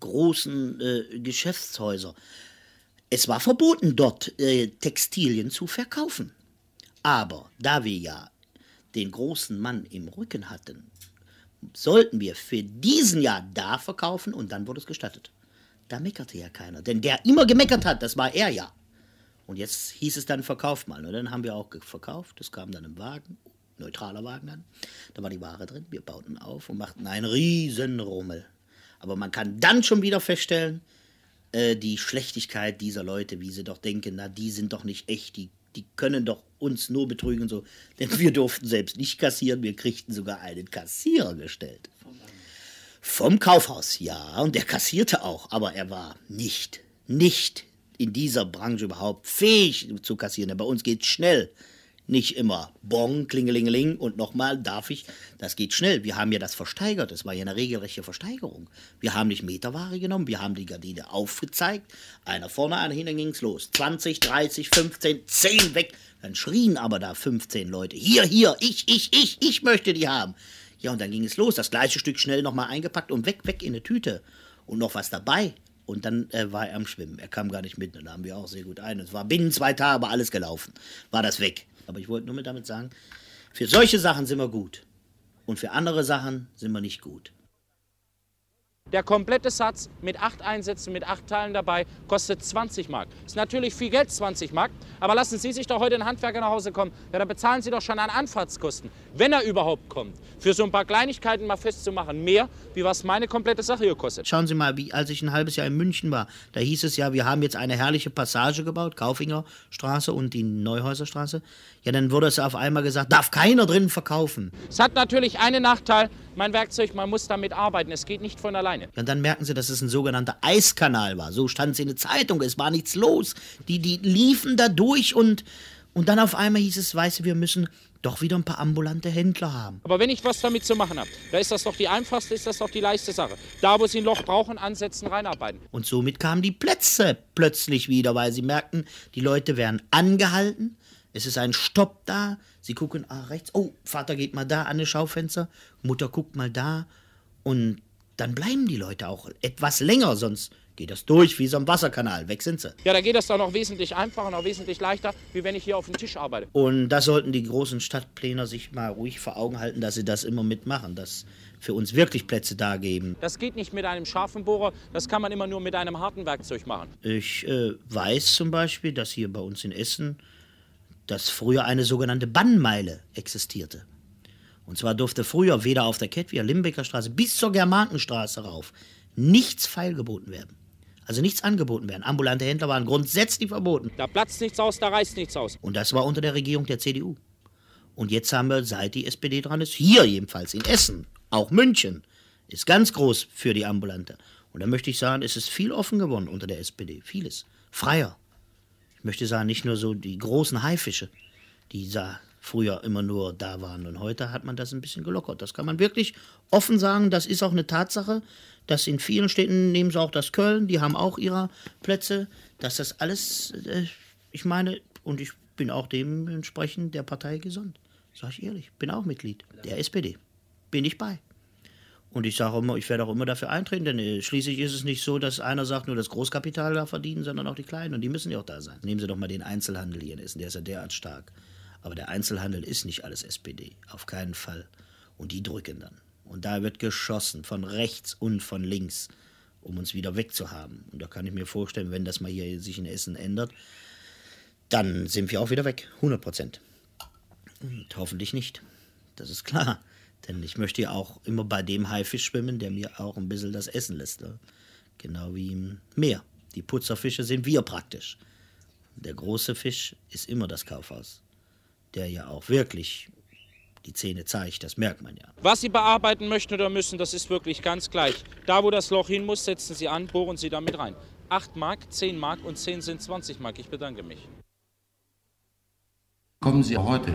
großen äh, Geschäftshäuser. Es war verboten, dort äh, Textilien zu verkaufen. Aber da wir ja den großen Mann im Rücken hatten, sollten wir für diesen Jahr da verkaufen und dann wurde es gestattet. Da meckerte ja keiner, denn der immer gemeckert hat, das war er ja. Und jetzt hieß es dann, verkauft mal. Und dann haben wir auch verkauft, es kam dann im Wagen, neutraler Wagen dann. Da war die Ware drin, wir bauten auf und machten einen riesen Rummel. Aber man kann dann schon wieder feststellen, äh, die Schlechtigkeit dieser Leute, wie sie doch denken, na, die sind doch nicht echt, die, die können doch uns nur betrügen und so. [LAUGHS] Denn wir durften selbst nicht kassieren, wir kriegten sogar einen Kassierer gestellt. Vom Kaufhaus, ja, und der kassierte auch, aber er war nicht, nicht in dieser Branche überhaupt fähig zu kassieren. Bei uns geht es schnell nicht immer Bong, Klingelingeling und nochmal darf ich. Das geht schnell. Wir haben ja das versteigert. Das war ja eine regelrechte Versteigerung. Wir haben nicht Meterware genommen, wir haben die Gardine aufgezeigt. Einer vorne, einer hinten ging's los. 20, 30, 15, 10 weg. Dann schrien aber da 15 Leute. Hier, hier, ich, ich, ich, ich möchte die haben. Ja, und dann ging es los. Das gleiche Stück schnell nochmal eingepackt und weg, weg in eine Tüte. Und noch was dabei. Und dann äh, war er am Schwimmen. Er kam gar nicht mit. Und da haben wir auch sehr gut ein. Es war binnen zwei Tagen alles gelaufen. War das weg. Aber ich wollte nur mit damit sagen, für solche Sachen sind wir gut. Und für andere Sachen sind wir nicht gut. Der komplette Satz mit acht Einsätzen, mit acht Teilen dabei, kostet 20 Mark. Ist natürlich viel Geld, 20 Mark. Aber lassen Sie sich doch heute einen Handwerker nach Hause kommen. Ja, da bezahlen Sie doch schon an Anfahrtskosten, wenn er überhaupt kommt. Für so ein paar Kleinigkeiten mal festzumachen, mehr, wie was meine komplette Sache hier kostet. Schauen Sie mal, wie, als ich ein halbes Jahr in München war, da hieß es ja, wir haben jetzt eine herrliche Passage gebaut, Kaufinger Straße und die Neuhäuser Straße. Ja, dann wurde es auf einmal gesagt, darf keiner drin verkaufen. Es hat natürlich einen Nachteil, mein Werkzeug, man muss damit arbeiten. Es geht nicht von alleine. Ja, und dann merken sie, dass es ein sogenannter Eiskanal war. So stand es in der Zeitung, es war nichts los. Die, die liefen da durch und, und dann auf einmal hieß es, weißt du, wir müssen doch wieder ein paar ambulante Händler haben. Aber wenn ich was damit zu machen habe, da ist das doch die einfachste, ist das doch die leichte Sache. Da, wo sie ein Loch brauchen, ansetzen, reinarbeiten. Und somit kamen die Plätze plötzlich wieder, weil sie merkten, die Leute werden angehalten, es ist ein Stopp da, sie gucken ah, rechts, oh, Vater geht mal da an das Schaufenster, Mutter guckt mal da und dann bleiben die Leute auch etwas länger, sonst geht das durch wie so ein Wasserkanal. Weg sind sie. Ja, da geht das doch noch wesentlich einfacher und auch wesentlich leichter, wie wenn ich hier auf dem Tisch arbeite. Und da sollten die großen Stadtpläner sich mal ruhig vor Augen halten, dass sie das immer mitmachen, dass für uns wirklich Plätze da geben. Das geht nicht mit einem scharfen Bohrer, das kann man immer nur mit einem harten Werkzeug machen. Ich äh, weiß zum Beispiel, dass hier bei uns in Essen, dass früher eine sogenannte Bannmeile existierte. Und zwar durfte früher weder auf der Kettwier Limbecker Straße bis zur Germankenstraße rauf nichts feilgeboten werden. Also nichts angeboten werden. Ambulante Händler waren grundsätzlich verboten. Da platzt nichts aus, da reißt nichts aus. Und das war unter der Regierung der CDU. Und jetzt haben wir, seit die SPD dran ist, hier jedenfalls in Essen, auch München, ist ganz groß für die Ambulante. Und da möchte ich sagen, es ist viel offen geworden unter der SPD. Vieles. Freier. Ich möchte sagen, nicht nur so die großen Haifische, die da früher immer nur da waren. Und heute hat man das ein bisschen gelockert. Das kann man wirklich offen sagen. Das ist auch eine Tatsache, dass in vielen Städten, nehmen sie auch das Köln, die haben auch ihre Plätze, dass das alles, äh, ich meine, und ich bin auch dementsprechend der Partei gesonnen. Sag ich ehrlich, bin auch Mitglied der SPD. Bin ich bei. Und ich sage immer, ich werde auch immer dafür eintreten, denn äh, schließlich ist es nicht so, dass einer sagt, nur das Großkapital da verdienen, sondern auch die Kleinen. Und die müssen ja auch da sein. Nehmen Sie doch mal den Einzelhandel hier in Essen, der ist ja derart stark. Aber der Einzelhandel ist nicht alles SPD, auf keinen Fall. Und die drücken dann. Und da wird geschossen, von rechts und von links, um uns wieder wegzuhaben. Und da kann ich mir vorstellen, wenn das mal hier sich in Essen ändert, dann sind wir auch wieder weg, 100 Prozent. Und hoffentlich nicht. Das ist klar. Denn ich möchte ja auch immer bei dem Haifisch schwimmen, der mir auch ein bisschen das Essen lässt. Genau wie im Meer. Die Putzerfische sind wir praktisch. Der große Fisch ist immer das Kaufhaus der ja auch wirklich die Zähne zeigt, das merkt man ja. Was Sie bearbeiten möchten oder müssen, das ist wirklich ganz gleich. Da, wo das Loch hin muss, setzen Sie an, bohren Sie damit rein. 8 Mark, 10 Mark und 10 sind 20 Mark. Ich bedanke mich. Kommen Sie heute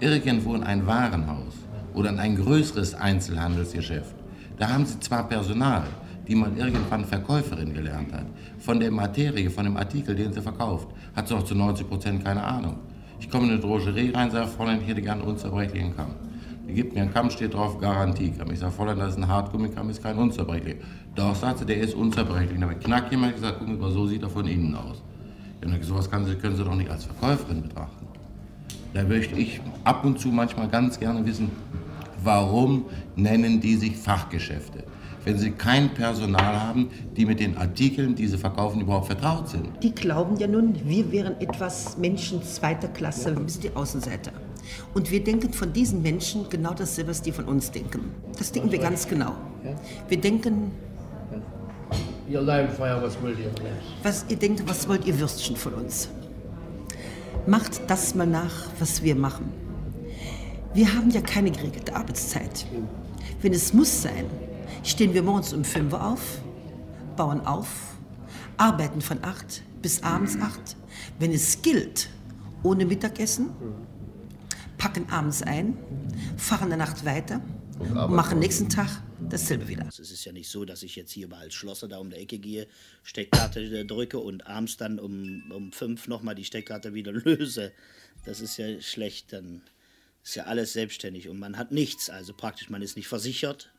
irgendwo in ein Warenhaus oder in ein größeres Einzelhandelsgeschäft. Da haben Sie zwar Personal, die man irgendwann Verkäuferin gelernt hat. Von der Materie, von dem Artikel, den sie verkauft, hat sie noch zu 90 Prozent keine Ahnung. Ich komme in eine Drogerie rein, sage, Fräulein, ich hätte gerne einen unzerbrechlichen Kamm. Die gibt mir einen Kamm, steht drauf, Garantiekamm. Ich sage, Fräulein, das ist ein Hartgummikamm, ist kein unzerbrechlicher. Doch, sagt sie, der ist unzerbrechlich. Dann habe ich knack jemand gesagt, Sie mal, so sieht er von innen aus. Ja, dann sowas kann können Sie doch nicht als Verkäuferin betrachten. Da möchte ich ab und zu manchmal ganz gerne wissen, warum nennen die sich Fachgeschäfte? Wenn sie kein Personal haben, die mit den Artikeln, die sie verkaufen, überhaupt vertraut sind. Die glauben ja nun, wir wären etwas Menschen zweiter Klasse, wir sind die Außenseiter. Und wir denken von diesen Menschen genau dasselbe, was die von uns denken. Das denken wir ganz genau. Wir denken. Ihr Leibfeuer, was wollt ihr? Was ihr denkt, was wollt ihr Würstchen von uns? Macht das mal nach, was wir machen. Wir haben ja keine geregelte Arbeitszeit. Wenn es muss sein, stehen wir morgens um 5 Uhr auf, bauen auf, arbeiten von 8 bis abends 8. Wenn es gilt, ohne Mittagessen, packen abends ein, fahren in der Nacht weiter und, und machen nächsten Tag dasselbe wieder. Es ist ja nicht so, dass ich jetzt hier mal als Schlosser da um die Ecke gehe, Steckkarte drücke und abends dann um, um fünf nochmal die Steckkarte wieder löse. Das ist ja schlecht, dann ist ja alles selbstständig und man hat nichts. Also praktisch, man ist nicht versichert,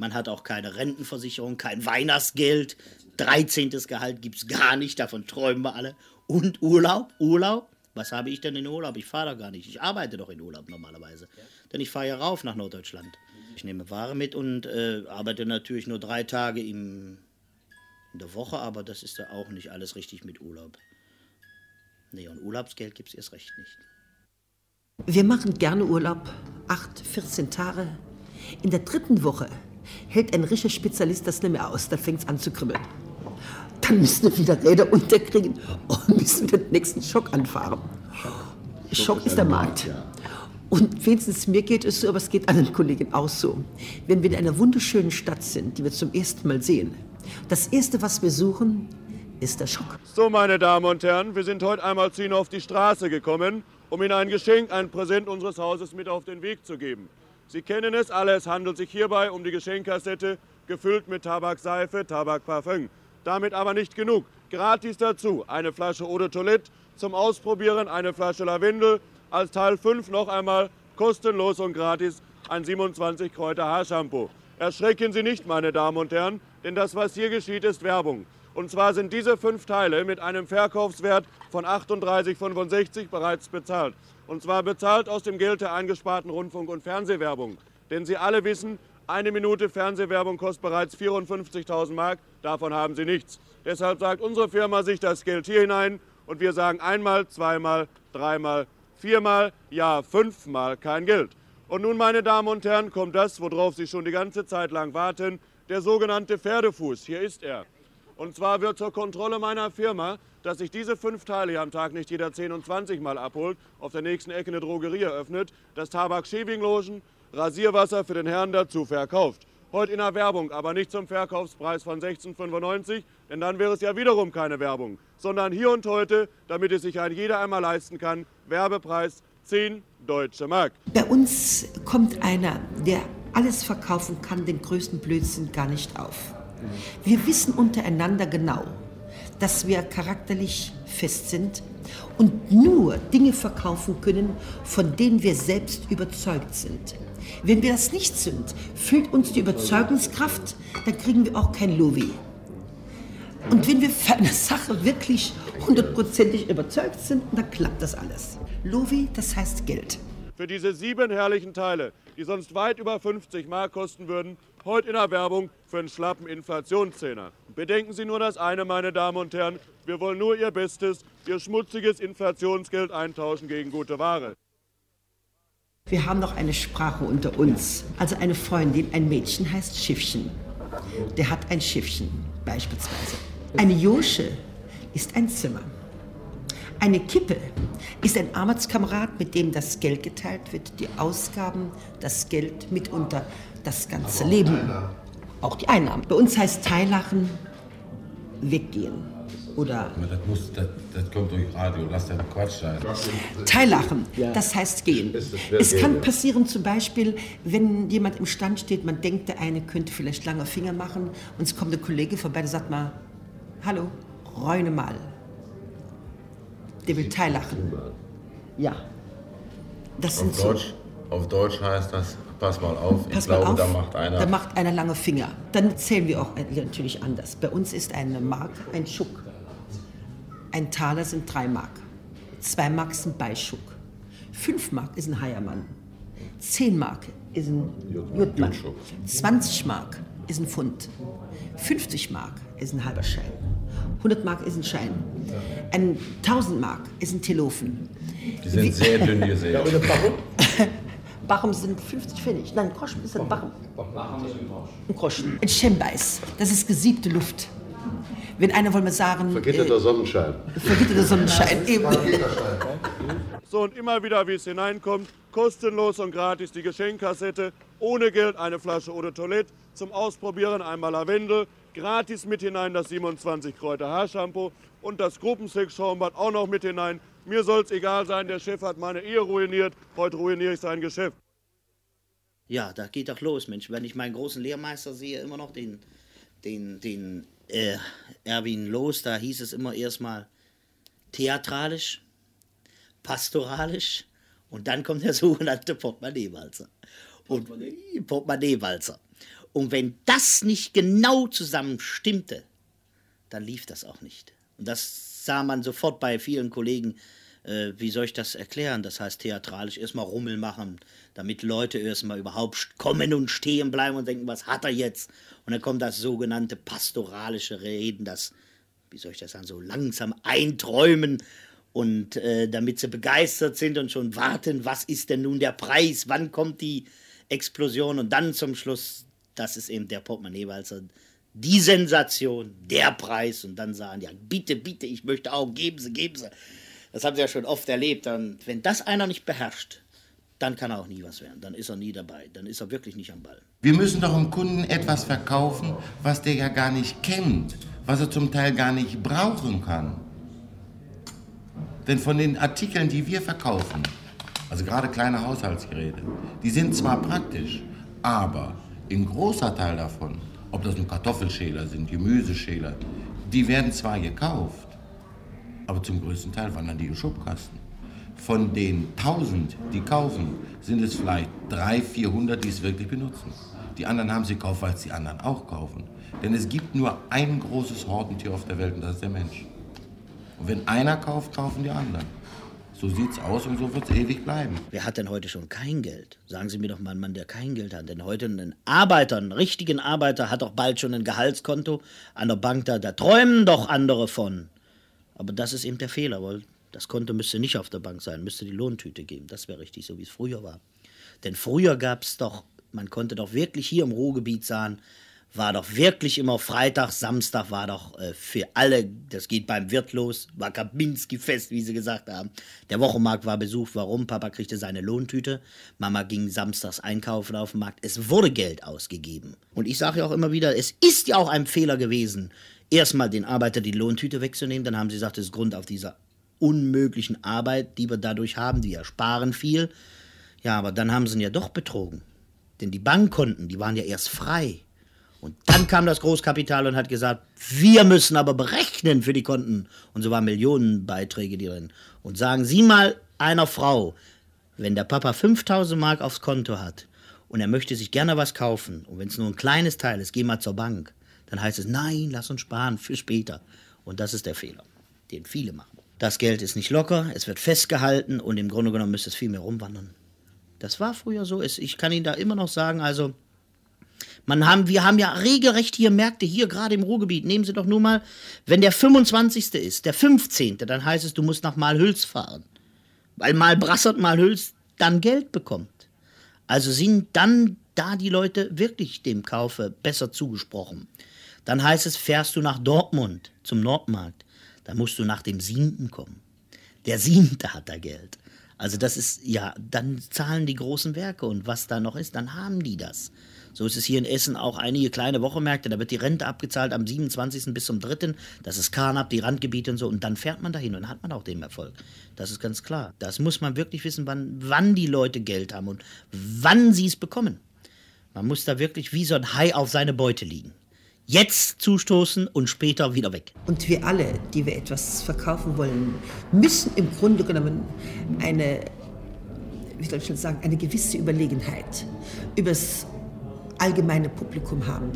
man hat auch keine Rentenversicherung, kein Weihnachtsgeld. 13. Gehalt gibt es gar nicht, davon träumen wir alle. Und Urlaub, Urlaub. Was habe ich denn in Urlaub? Ich fahre doch gar nicht. Ich arbeite doch in Urlaub normalerweise. Denn ich fahre ja rauf nach Norddeutschland. Ich nehme Ware mit und äh, arbeite natürlich nur drei Tage im, in der Woche, aber das ist ja auch nicht alles richtig mit Urlaub. Nee, und Urlaubsgeld gibt es erst recht nicht. Wir machen gerne Urlaub, acht, 14 Tage. In der dritten Woche hält ein richtiger Spezialist das nicht mehr aus, da fängt es an zu kribbeln. Dann müssen wir wieder Räder unterkriegen und müssen den nächsten Schock anfahren. Schock, Schock ist der Markt. Ja. Und wenigstens mir geht es so, aber es geht anderen Kollegen auch so. Wenn wir in einer wunderschönen Stadt sind, die wir zum ersten Mal sehen, das Erste, was wir suchen, ist der Schock. So, meine Damen und Herren, wir sind heute einmal zu Ihnen auf die Straße gekommen, um Ihnen ein Geschenk, ein Präsent unseres Hauses mit auf den Weg zu geben. Sie kennen es alle, es handelt sich hierbei um die Geschenkkassette, gefüllt mit Tabakseife, Tabakparfüm. Damit aber nicht genug. Gratis dazu eine Flasche Eau de Toilette, zum Ausprobieren eine Flasche Lavendel, als Teil 5 noch einmal kostenlos und gratis ein 27 Kräuter Haarshampoo. Erschrecken Sie nicht, meine Damen und Herren, denn das, was hier geschieht, ist Werbung. Und zwar sind diese fünf Teile mit einem Verkaufswert von 38,65 bereits bezahlt. Und zwar bezahlt aus dem Geld der eingesparten Rundfunk- und Fernsehwerbung. Denn Sie alle wissen, eine Minute Fernsehwerbung kostet bereits 54.000 Mark. Davon haben Sie nichts. Deshalb sagt unsere Firma sich das Geld hier hinein und wir sagen einmal, zweimal, dreimal, viermal, ja, fünfmal kein Geld. Und nun, meine Damen und Herren, kommt das, worauf Sie schon die ganze Zeit lang warten, der sogenannte Pferdefuß. Hier ist er. Und zwar wird zur Kontrolle meiner Firma dass sich diese fünf Teile am Tag nicht jeder 10 und 20 Mal abholt, auf der nächsten Ecke eine Drogerie eröffnet, das Tabak Schäbinglogen, Rasierwasser für den Herrn dazu verkauft. Heute in der Werbung, aber nicht zum Verkaufspreis von 16,95, denn dann wäre es ja wiederum keine Werbung, sondern hier und heute, damit es sich ein jeder einmal leisten kann, Werbepreis 10 deutsche Mark. Bei uns kommt einer, der alles verkaufen kann, den größten Blödsinn gar nicht auf. Wir wissen untereinander genau, dass wir charakterlich fest sind und nur Dinge verkaufen können, von denen wir selbst überzeugt sind. Wenn wir das nicht sind, fehlt uns die Überzeugungskraft, dann kriegen wir auch kein Lovi. Und wenn wir für eine Sache wirklich hundertprozentig überzeugt sind, dann klappt das alles. Lovi, das heißt Geld. Für diese sieben herrlichen Teile, die sonst weit über 50 Mark kosten würden, heute in der Werbung für einen schlappen Inflationszehner. Bedenken Sie nur das eine, meine Damen und Herren, wir wollen nur Ihr Bestes, Ihr schmutziges Inflationsgeld eintauschen gegen gute Ware. Wir haben noch eine Sprache unter uns. Also eine Freundin, ein Mädchen heißt Schiffchen. Der hat ein Schiffchen beispielsweise. Eine Josche ist ein Zimmer. Eine Kippe ist ein Arbeitskamerad, mit dem das Geld geteilt wird, die Ausgaben, das Geld mitunter das ganze Leben, auch die Einnahmen. Bei uns heißt Teilachen weggehen. Oder das, muss, das, das kommt durch Radio, lass den Quatsch sein. Teilachen, das heißt gehen. Es kann passieren zum Beispiel, wenn jemand im Stand steht, man denkt, der eine könnte vielleicht lange Finger machen und es kommt ein Kollege vorbei, der sagt mal, hallo, räune mal. Der will Teilachen. Ja. Das auf, sind Deutsch, so. auf Deutsch heißt das, Pass mal auf, Pass ich glaube, auf, da macht einer. Da macht einer lange Finger. Dann zählen wir auch natürlich anders. Bei uns ist eine Mark ein Schuck. Ein Taler sind drei Mark. Zwei Mark sind Beischuck. Fünf Mark ist ein Heiermann. Zehn Mark ist ein Jutmann. 20 Mark ist ein Pfund. 50 Mark ist ein halber Schein. 100 Mark ist ein Schein. Ein 1000 Mark ist ein Telofen. Die sind Wie, sehr dünn gesät. Bachem [LAUGHS] sind 50 Pfennig. Nein, Groschen ist ein Bachem. Bachem ist ein Groschen. Ein Groschen. Ein Schembeiß, das ist gesiebte Luft. Wenn einer wollen wir sagen... Vergitterter äh, Sonnenschein. Vergitterter Sonnenschein, eben. [LAUGHS] So, und immer wieder, wie es hineinkommt, kostenlos und gratis die Geschenkkassette, ohne Geld eine Flasche oder Toilette, zum Ausprobieren einmal Lavendel, gratis mit hinein das 27 Kräuter Haarshampoo und das Gruppensex Schaumbad auch noch mit hinein. Mir soll es egal sein, der Chef hat meine Ehe ruiniert, heute ruiniere ich sein Geschäft. Ja, da geht doch los, Mensch. Wenn ich meinen großen Lehrmeister sehe, immer noch den, den, den äh, Erwin Los, da hieß es immer erstmal theatralisch, pastoralisch und dann kommt der [LAUGHS] sogenannte Portemonnaie-Walzer. Und Portemonnaie-Walzer. Und wenn das nicht genau zusammen stimmte, dann lief das auch nicht. Und das sah man sofort bei vielen Kollegen, äh, wie soll ich das erklären? Das heißt theatralisch erstmal Rummel machen, damit Leute erstmal überhaupt kommen und stehen bleiben und denken, was hat er jetzt? Und dann kommt das sogenannte pastoralische Reden, das, wie soll ich das sagen, so langsam einträumen und äh, damit sie begeistert sind und schon warten, was ist denn nun der Preis, wann kommt die Explosion und dann zum Schluss, das ist eben der Portemonnaie-Walzer, die Sensation, der Preis und dann sagen, ja, bitte, bitte, ich möchte auch, geben Sie, geben Sie. Das haben Sie ja schon oft erlebt. Und wenn das einer nicht beherrscht, dann kann er auch nie was werden. Dann ist er nie dabei. Dann ist er wirklich nicht am Ball. Wir müssen doch dem Kunden etwas verkaufen, was der ja gar nicht kennt, was er zum Teil gar nicht brauchen kann. Denn von den Artikeln, die wir verkaufen, also gerade kleine Haushaltsgeräte, die sind zwar praktisch, aber ein großer Teil davon, ob das nun Kartoffelschäler sind, Gemüseschäler, die werden zwar gekauft, aber zum größten Teil wandern die in Schubkasten. Von den 1000, die kaufen, sind es vielleicht 300, 400, die es wirklich benutzen. Die anderen haben sie gekauft, weil es die anderen auch kaufen. Denn es gibt nur ein großes Hortentier auf der Welt und das ist der Mensch. Und wenn einer kauft, kaufen die anderen. So sieht's aus und so wird's ewig bleiben. Wer hat denn heute schon kein Geld? Sagen Sie mir doch mal einen Mann, der kein Geld hat. Denn heute ein Arbeiter, einen richtigen Arbeiter, hat doch bald schon ein Gehaltskonto an der Bank. Da, da träumen doch andere von. Aber das ist eben der Fehler, weil das Konto müsste nicht auf der Bank sein, müsste die Lohntüte geben. Das wäre richtig, so wie es früher war. Denn früher gab es doch, man konnte doch wirklich hier im Ruhrgebiet sagen, war doch wirklich immer Freitag, Samstag war doch äh, für alle, das geht beim Wirt los, war Kabinski-Fest, wie sie gesagt haben. Der Wochenmarkt war besucht, warum? Papa kriegte seine Lohntüte, Mama ging samstags einkaufen auf dem Markt. Es wurde Geld ausgegeben. Und ich sage ja auch immer wieder, es ist ja auch ein Fehler gewesen, erstmal den Arbeiter die Lohntüte wegzunehmen. Dann haben sie gesagt, das ist Grund auf dieser unmöglichen Arbeit, die wir dadurch haben. Die ersparen viel. Ja, aber dann haben sie ihn ja doch betrogen. Denn die Bankkonten, die waren ja erst frei. Und dann kam das Großkapital und hat gesagt, wir müssen aber berechnen für die Konten. Und so waren Millionenbeiträge drin. Und sagen Sie mal einer Frau, wenn der Papa 5000 Mark aufs Konto hat und er möchte sich gerne was kaufen, und wenn es nur ein kleines Teil ist, geh mal zur Bank dann heißt es, nein, lass uns sparen für später. Und das ist der Fehler, den viele machen. Das Geld ist nicht locker, es wird festgehalten und im Grunde genommen müsste es viel mehr rumwandern. Das war früher so. Ich kann Ihnen da immer noch sagen, also man haben, wir haben ja regelrecht hier Märkte, hier gerade im Ruhrgebiet. Nehmen Sie doch nur mal, wenn der 25. ist, der 15., dann heißt es, du musst nach Malhüls fahren. Weil Malbrassert, Malhüls dann Geld bekommt. Also sind dann da die Leute wirklich dem Kaufe besser zugesprochen. Dann heißt es, fährst du nach Dortmund zum Nordmarkt, dann musst du nach dem Siebten kommen. Der Siebte hat da Geld. Also das ist, ja, dann zahlen die großen Werke und was da noch ist, dann haben die das. So ist es hier in Essen auch einige kleine Wochenmärkte, da wird die Rente abgezahlt am 27. bis zum 3. Das ist Karnap, die Randgebiete und so. Und dann fährt man dahin und hat man auch den Erfolg. Das ist ganz klar. Das muss man wirklich wissen, wann, wann die Leute Geld haben und wann sie es bekommen. Man muss da wirklich wie so ein Hai auf seine Beute liegen jetzt zustoßen und später wieder weg. Und wir alle, die wir etwas verkaufen wollen, müssen im Grunde genommen eine, wie soll ich schon sagen, eine gewisse Überlegenheit übers allgemeine Publikum haben.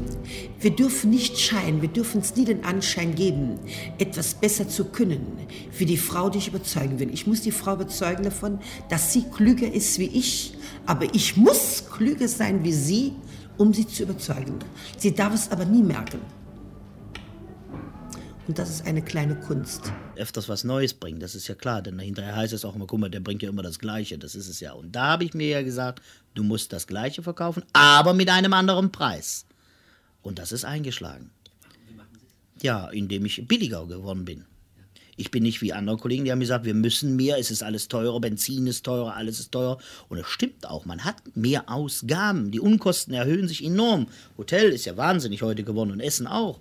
Wir dürfen nicht scheinen, wir dürfen uns nie den Anschein geben, etwas besser zu können, wie die Frau, die ich überzeugen will. Ich muss die Frau überzeugen davon, dass sie klüger ist wie ich, aber ich muss klüger sein wie sie, um sie zu überzeugen. Sie darf es aber nie merken. Und das ist eine kleine Kunst. Öfters was Neues bringen, das ist ja klar. Denn hinterher heißt es auch immer, guck mal, der bringt ja immer das Gleiche. Das ist es ja. Und da habe ich mir ja gesagt, du musst das Gleiche verkaufen, aber mit einem anderen Preis. Und das ist eingeschlagen. Ja, indem ich billiger geworden bin. Ich bin nicht wie andere Kollegen, die haben gesagt, wir müssen mehr, es ist alles teurer, Benzin ist teurer, alles ist teurer. Und es stimmt auch, man hat mehr Ausgaben. Die Unkosten erhöhen sich enorm. Hotel ist ja wahnsinnig heute geworden und Essen auch.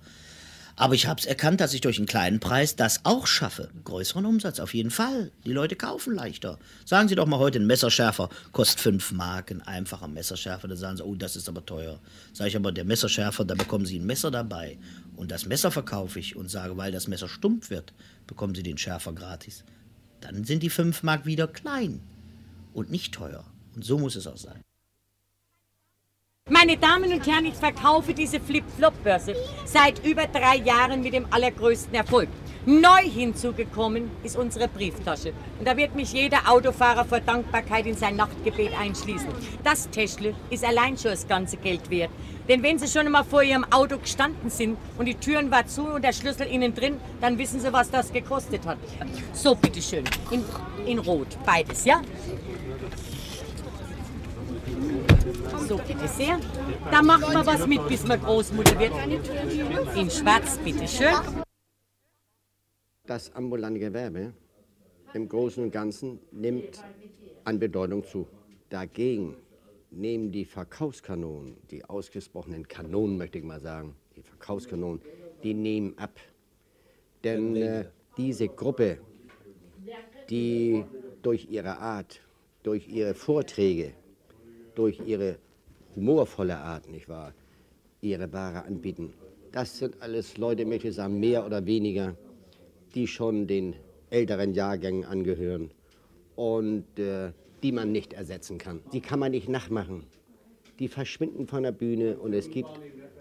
Aber ich habe es erkannt, dass ich durch einen kleinen Preis das auch schaffe. Größeren Umsatz, auf jeden Fall. Die Leute kaufen leichter. Sagen Sie doch mal heute, ein Messerschärfer kostet 5 Mark, ein einfacher Messerschärfer. Da sagen Sie, oh, das ist aber teuer. Sage ich aber, der Messerschärfer, da bekommen Sie ein Messer dabei. Und das Messer verkaufe ich und sage, weil das Messer stumpf wird, bekommen Sie den Schärfer gratis. Dann sind die 5 Mark wieder klein und nicht teuer. Und so muss es auch sein. Meine Damen und Herren, ich verkaufe diese Flip-Flop-Börse seit über drei Jahren mit dem allergrößten Erfolg. Neu hinzugekommen ist unsere Brieftasche. Und da wird mich jeder Autofahrer vor Dankbarkeit in sein Nachtgebet einschließen. Das Täschle ist allein schon das ganze Geld wert. Denn wenn Sie schon einmal vor Ihrem Auto gestanden sind und die Türen war zu und der Schlüssel innen drin, dann wissen Sie, was das gekostet hat. So, bitteschön. In, in Rot. Beides, ja? So, bitte sehr. Da macht man was mit, bis man Großmutter wird. In Schwarz, bitteschön. Das ambulante Gewerbe im Großen und Ganzen nimmt an Bedeutung zu. Dagegen nehmen die Verkaufskanonen, die ausgesprochenen Kanonen, möchte ich mal sagen, die Verkaufskanonen, die nehmen ab. Denn äh, diese Gruppe, die durch ihre Art, durch ihre Vorträge, durch ihre humorvolle Art, nicht wahr, ihre Ware anbieten, das sind alles Leute, möchte ich sagen, mehr oder weniger, die schon den älteren Jahrgängen angehören und äh, die man nicht ersetzen kann. Die kann man nicht nachmachen. Die verschwinden von der Bühne und es gibt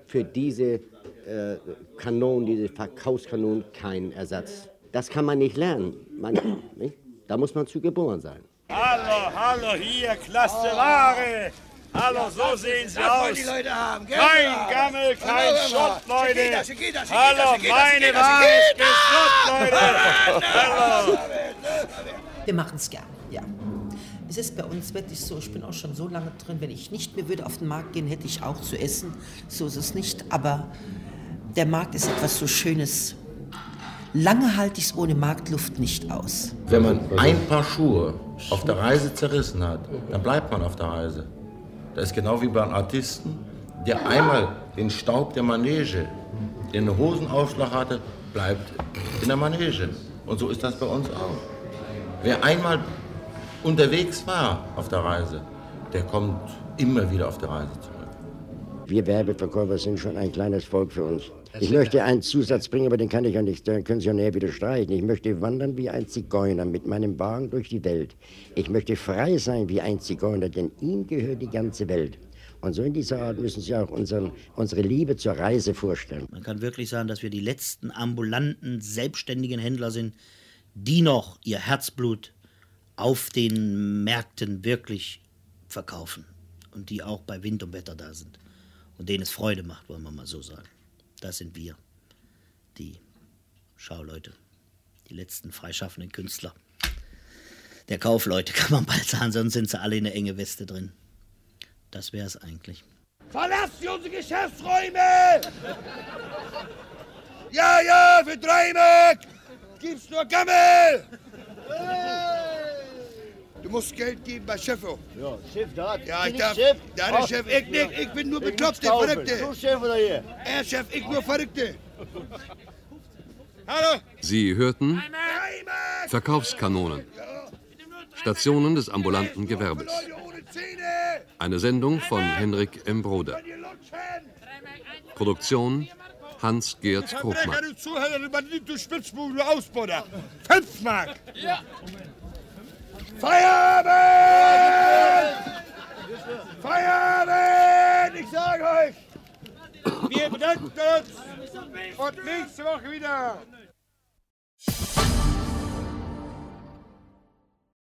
für diese äh, Kanonen, diese Verkaufskanonen keinen Ersatz. Das kann man nicht lernen. Man, nicht? Da muss man zu geboren sein. Hallo, hallo, hier, klasse Ware. Hallo, so sehen sie aus. die Leute haben, gell? Kein Gammel, kein Schrott, Leute. Hallo, meine Ware ist geschrott, Leute. Hallo. Wir machen es gern, ja. Es ist bei uns wirklich so, ich bin auch schon so lange drin, wenn ich nicht mehr würde auf den Markt gehen, hätte ich auch zu essen. So ist es nicht, aber der Markt ist etwas so Schönes. Lange halte ich es ohne Marktluft nicht aus. Wenn man ein Paar Schuhe auf der Reise zerrissen hat, dann bleibt man auf der Reise. Das ist genau wie beim Artisten, der einmal den Staub der Manege, der einen Hosenausschlag hatte, bleibt in der Manege. Und so ist das bei uns auch. Wer einmal unterwegs war auf der Reise, der kommt immer wieder auf der Reise zurück. Wir Werbeverkäufer sind schon ein kleines Volk für uns. Ich möchte einen Zusatz bringen, aber den kann ich ja nicht, den können Sie ja näher widerstreichen. Ich möchte wandern wie ein Zigeuner mit meinem Wagen durch die Welt. Ich möchte frei sein wie ein Zigeuner, denn ihm gehört die ganze Welt. Und so in dieser Art müssen Sie auch unseren, unsere Liebe zur Reise vorstellen. Man kann wirklich sagen, dass wir die letzten ambulanten, selbstständigen Händler sind, die noch ihr Herzblut auf den Märkten wirklich verkaufen und die auch bei Wind und Wetter da sind und denen es Freude macht, wollen wir mal so sagen. Das sind wir, die Schauleute, die letzten freischaffenden Künstler. Der Kaufleute [LAUGHS] kann man bald sagen, sonst sind sie alle in der enge Weste drin. Das wäre es eigentlich. Verlasst Sie unsere Geschäftsräume! Ja, ja, für drei Mark gibt's nur Gammel! Du musst Geld geben bei Chef. auch. Ja, Chef, da hat. Ja, ich darf. Chef? Da ist Ach, Chef. Ich nicht. Ich bin nur Bekloppte. Verrückte. Du Chef oder hier? Er Chef, ich nur Verrückte. Hallo? Sie hörten Verkaufskanonen. Stationen des ambulanten Gewerbes. Eine Sendung von Henrik M. Broder. Produktion Hans-Gerd Krogmann. Fünf Mark. Ja. Feierabend! Feierabend! Ich sage euch, wir bedanken uns und nächste Woche wieder.